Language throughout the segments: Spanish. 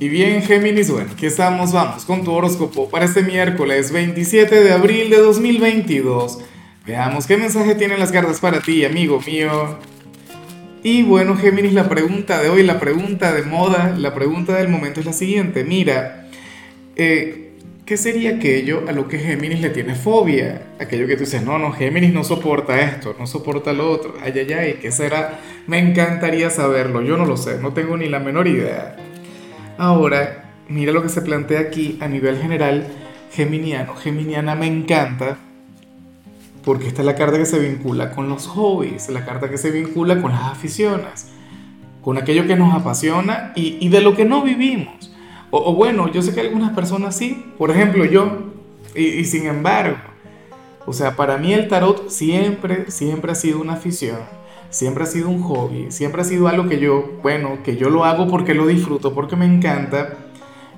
Y bien, Géminis, bueno, aquí estamos, vamos con tu horóscopo para este miércoles 27 de abril de 2022. Veamos qué mensaje tienen las cartas para ti, amigo mío. Y bueno, Géminis, la pregunta de hoy, la pregunta de moda, la pregunta del momento es la siguiente. Mira, eh, ¿qué sería aquello a lo que Géminis le tiene fobia? Aquello que tú dices, no, no, Géminis no soporta esto, no soporta lo otro. Ay, ay, ay, ¿qué será? Me encantaría saberlo, yo no lo sé, no tengo ni la menor idea. Ahora, mira lo que se plantea aquí a nivel general geminiano. Geminiana me encanta porque esta es la carta que se vincula con los hobbies, la carta que se vincula con las aficiones, con aquello que nos apasiona y, de lo que no vivimos. O, bueno, yo sé que algunas personas sí, por ejemplo yo, y, sin embargo, o sea, para mí el tarot siempre, siempre ha sido una afición siempre ha sido un hobby, siempre ha sido algo que yo, bueno, que yo lo hago porque lo disfruto, porque me encanta.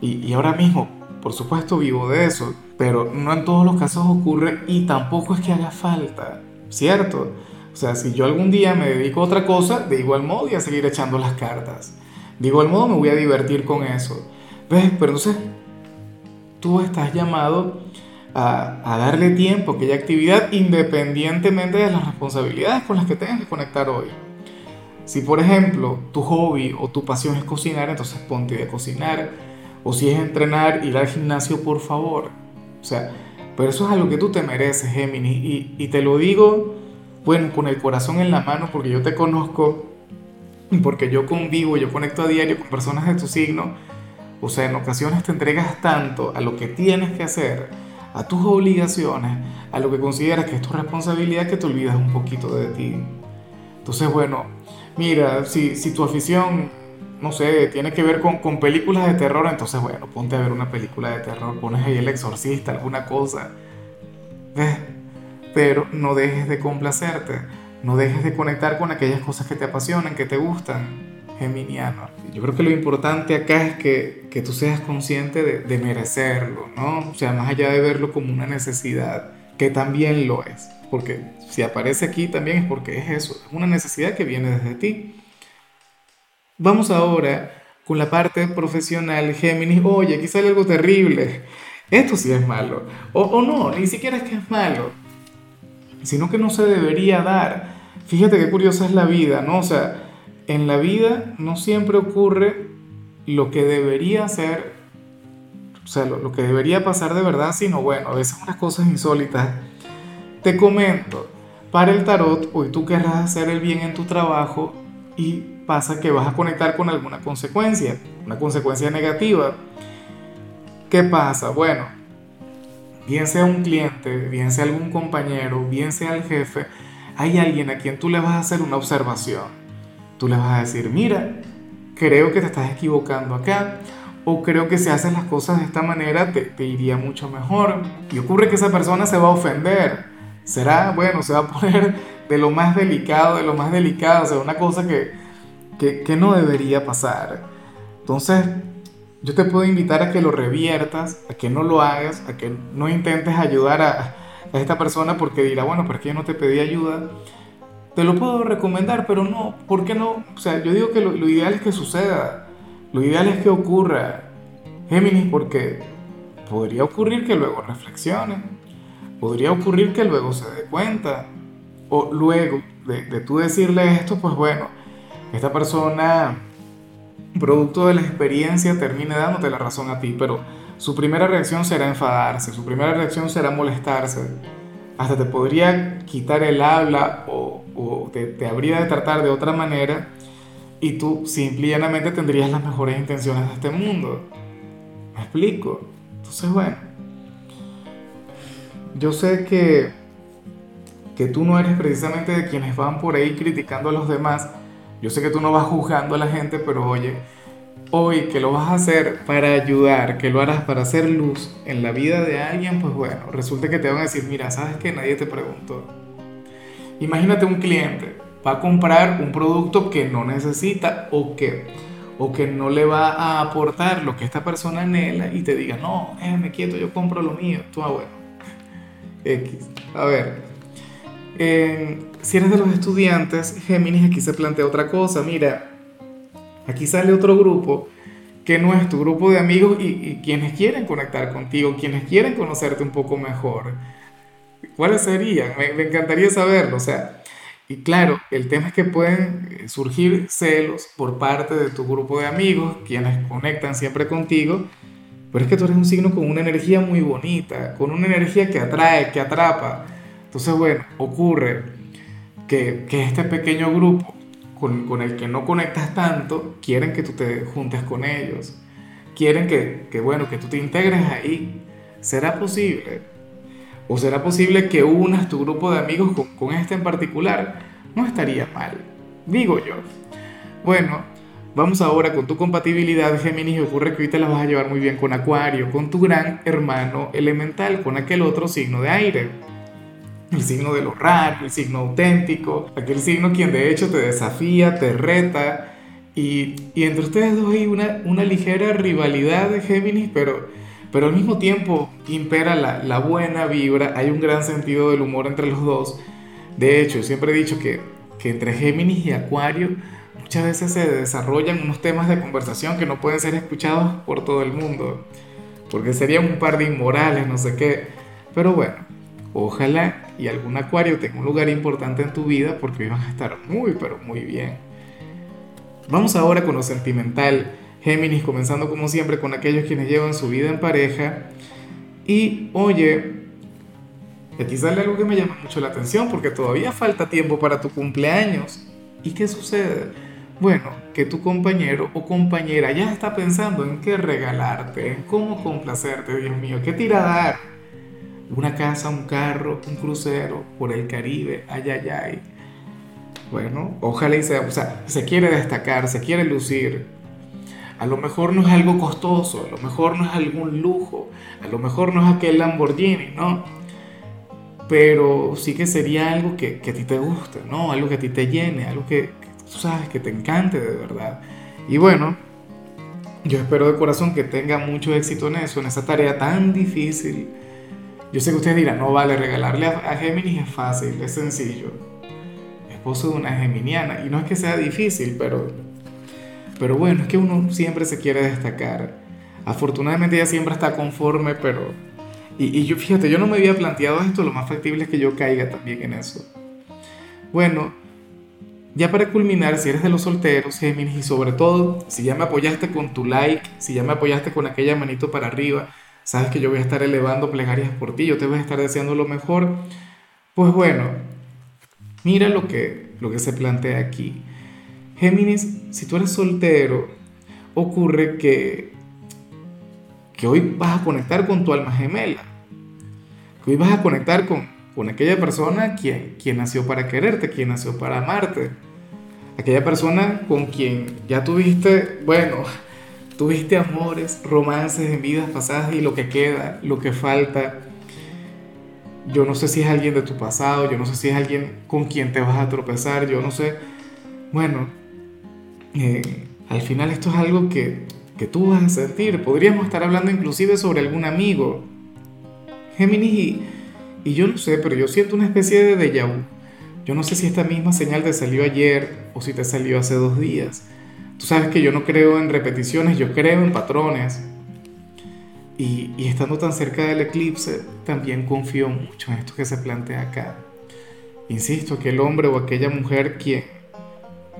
Y, ahora mismo, por supuesto, vivo de eso, pero no en todos los casos ocurre y tampoco es que haga falta, ¿cierto? O sea, si yo algún día me dedico a otra cosa, de igual modo voy a seguir echando las cartas. De igual modo me voy a divertir con eso. ¿Ves? Pero entonces, tú estás llamado a, darle tiempo a aquella actividad independientemente de las responsabilidades con las que tengas que conectar hoy. Si por ejemplo tu hobby o tu pasión es cocinar, entonces ponte a cocinar. O si es entrenar, ir al gimnasio, por favor. O sea, pero eso es algo que tú te mereces, Géminis. Y, y te lo digo, bueno, con el corazón en la mano, porque yo te conozco porque yo convivo, yo conecto a diario con personas de tu signo. O sea, en ocasiones te entregas tanto a lo que tienes que hacer a tus obligaciones, a lo que consideras que es tu responsabilidad, que te olvidas un poquito de ti. Entonces, bueno, mira, si, si tu afición, no sé, tiene que ver con, con, películas de terror, entonces, bueno, ponte a ver una película de terror, pones ahí el exorcista, alguna cosa. ¿Ves? Pero no dejes de complacerte, no dejes de conectar con aquellas cosas que te apasionan, que te gustan geminiano. Yo creo que lo importante acá es que, que tú seas consciente de, merecerlo, ¿no? O sea, más allá de verlo como una necesidad, que también lo es, porque si aparece aquí también es porque es eso, es una necesidad que viene desde ti. Vamos ahora con la parte profesional, Géminis, oye, aquí sale algo terrible, esto sí es malo, o, o no, ni siquiera es que es malo, sino que no se debería dar. Fíjate qué curiosa es la vida, ¿no? O sea, en la vida no siempre ocurre lo que debería ser, o sea, lo, que debería pasar de verdad, sino bueno, a veces unas cosas insólitas. Te comento, para el tarot, hoy tú querrás hacer el bien en tu trabajo y pasa que vas a conectar con alguna consecuencia, una consecuencia negativa. ¿Qué pasa? Bueno, bien sea un cliente, bien sea algún compañero, bien sea el jefe, hay alguien a quien tú le vas a hacer una observación Tú le vas a decir, mira, creo que te estás equivocando acá, o creo que si haces las cosas de esta manera te, iría mucho mejor. Y ocurre que esa persona se va a ofender. Será, bueno, se va a poner de lo más delicado, de lo más delicado, o sea, una cosa que, que, no debería pasar. Entonces, yo te puedo invitar a que lo reviertas, a que no lo hagas, a que no intentes ayudar a, esta persona porque dirá, bueno, es que yo no te pedí ayuda te lo puedo recomendar, pero no, ¿por qué no? O sea, yo digo que lo, ideal es que suceda, lo ideal es que ocurra. Géminis, porque podría ocurrir que luego reflexione, podría ocurrir que luego se dé cuenta, o luego de, de tú decirle esto, pues bueno, esta persona, producto de la experiencia, termine dándote la razón a ti, pero su primera reacción será enfadarse, su primera reacción será molestarse, hasta te podría quitar el habla o o te, habría de tratar de otra manera y tú simple y llanamente tendrías las mejores intenciones de este mundo. ¿Me explico? Entonces, bueno, yo sé que, que tú no eres precisamente de quienes van por ahí criticando a los demás. Yo sé que tú no vas juzgando a la gente, pero oye, hoy que lo vas a hacer para ayudar, que lo harás para hacer luz en la vida de alguien, pues bueno, resulta que te van a decir, mira, sabes que nadie te preguntó Imagínate un cliente, va a comprar un producto que no necesita o que, o que no le va a aportar lo que esta persona anhela y te diga, no, déjame quieto, yo compro lo mío. Tú, ah, bueno. X. A ver, si eres de los estudiantes, Géminis, aquí se plantea otra cosa. Mira, aquí sale otro grupo que no es tu grupo de amigos y, quienes quieren conectar contigo, quienes quieren conocerte un poco mejor. ¿Cuáles serían? Me, me encantaría saberlo. O sea, y claro, el tema es que pueden surgir celos por parte de tu grupo de amigos, quienes conectan siempre contigo, pero es que tú eres un signo con una energía muy bonita, con una energía que atrae, que atrapa. Entonces, bueno, ocurre que, que este pequeño grupo con, el que no conectas tanto, quieren que tú te juntes con ellos. Quieren que, que, bueno, que tú te integres ahí. ¿Será posible? ¿O será posible que unas tu grupo de amigos con, con este en particular? No estaría mal, digo yo. Bueno, Vamos ahora con tu compatibilidad, Géminis, ocurre que hoy te la vas a llevar muy bien con Acuario, con tu gran hermano elemental, con aquel otro signo de aire. El signo de lo raro, el signo auténtico, aquel signo quien de hecho te desafía, te reta. Y, y entre ustedes dos hay una, una ligera rivalidad de Géminis, pero, pero al mismo tiempo impera la, la buena vibra, hay un gran sentido del humor entre los dos. De hecho, siempre he dicho que, que entre Géminis y Acuario muchas veces se desarrollan unos temas de conversación que no pueden ser escuchados por todo el mundo, porque serían un par de inmorales, no sé qué. Pero bueno, ojalá y algún acuario tenga un lugar importante en tu vida porque hoy a estar muy, pero muy bien. Vamos ahora con lo sentimental. Géminis, comenzando como siempre con aquellos quienes llevan su vida en pareja. Y oye, aquí sale algo que me llama mucho la atención porque todavía falta tiempo para tu cumpleaños. ¿Y qué sucede? Bueno, que tu compañero o compañera ya está pensando en qué regalarte, en cómo complacerte, Dios mío, qué dar? Una casa, un carro, un crucero por el Caribe, ay, ay, ay. Bueno, ojalá y sea, o sea, se quiere destacar, se quiere lucir. A lo mejor no es algo costoso, a lo mejor no es algún lujo, a lo mejor no es aquel Lamborghini, ¿no? Pero sí que sería algo que, que a ti te guste, ¿no? Algo que a ti te llene, algo que, tú sabes, que te encante de verdad. Y bueno, yo espero de corazón que tenga mucho éxito en eso, en esa tarea tan difícil. Yo sé que ustedes dirán, no vale, regalarle a, Géminis es fácil, es sencillo. Esposo de una geminiana. Y no es que sea difícil, pero, pero bueno, es que uno siempre se quiere destacar. Afortunadamente ella siempre está conforme, pero... Y, y yo, fíjate, yo no me había planteado esto, lo más factible es que yo caiga también en eso. Bueno, ya para culminar, si eres de los solteros, Géminis, y sobre todo, si ya me apoyaste con tu like, si ya me apoyaste con aquella manito para arriba, sabes que yo voy a estar elevando plegarias por ti, yo te voy a estar deseando lo mejor. Pues bueno, mira lo que, lo que se plantea aquí. Géminis, si tú eres soltero, ocurre que, que hoy vas a conectar con tu alma gemela, que hoy vas a conectar con, con aquella persona quien, quien nació para quererte, quien nació para amarte. Aquella persona con quien ya tuviste, bueno, tuviste amores, romances en vidas pasadas y lo que queda, lo que falta. Yo no sé si es alguien de tu pasado, yo no sé si es alguien con quien te vas a tropezar, yo no sé. Bueno, eh, al final esto es algo que, que tú vas a sentir. Podríamos estar hablando inclusive sobre algún amigo. Géminis y y yo no sé, pero yo siento una especie de déjà vu. Yo no sé si esta misma señal te salió ayer o si te salió hace dos días. Tú sabes que yo no creo en repeticiones, yo creo en patrones. Y, estando tan cerca del eclipse, también confío mucho en esto que se plantea acá. Insisto, aquel hombre o aquella mujer quien,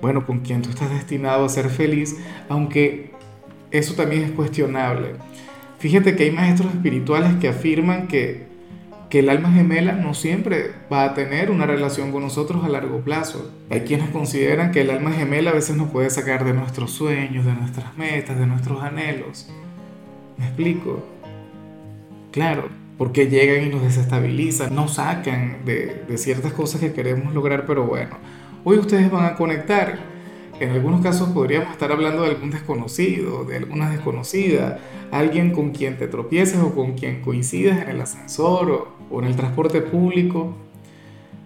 bueno, con quien tú estás destinado a ser feliz, aunque eso también es cuestionable. Fíjate que hay maestros espirituales que afirman que que el alma gemela no siempre va a tener una relación con nosotros a largo plazo. Hay quienes consideran que el alma gemela a veces nos puede sacar de nuestros sueños, de nuestras metas, de nuestros anhelos. ¿Me explico? Claro, porque llegan y nos desestabilizan, nos sacan de, de ciertas cosas que queremos lograr, pero bueno, hoy ustedes van a conectar. En algunos casos podríamos estar hablando de algún desconocido, de alguna desconocida, alguien con quien te tropieces o con quien coincidas en el ascensor o, o en el transporte público.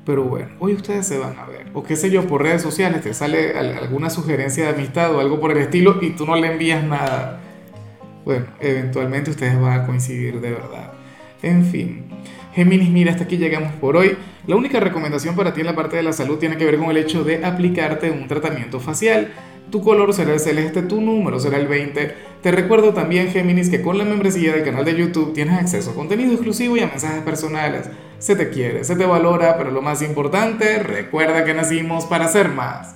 Pero bueno, hoy ustedes se van a ver. O qué sé yo, por redes sociales te sale alguna sugerencia de amistad o algo por el estilo y tú no le envías nada. Bueno, eventualmente ustedes van a coincidir de verdad. En fin. Géminis, mira, hasta aquí llegamos por hoy. La única recomendación para ti en la parte de la salud tiene que ver con el hecho de aplicarte un tratamiento facial. tu color será el celeste, tu número será el 20. Te recuerdo también, Géminis, que con la membresía del canal de YouTube tienes acceso a contenido exclusivo y a mensajes personales. Se te quiere, se te valora, pero lo más importante, recuerda que nacimos para ser más.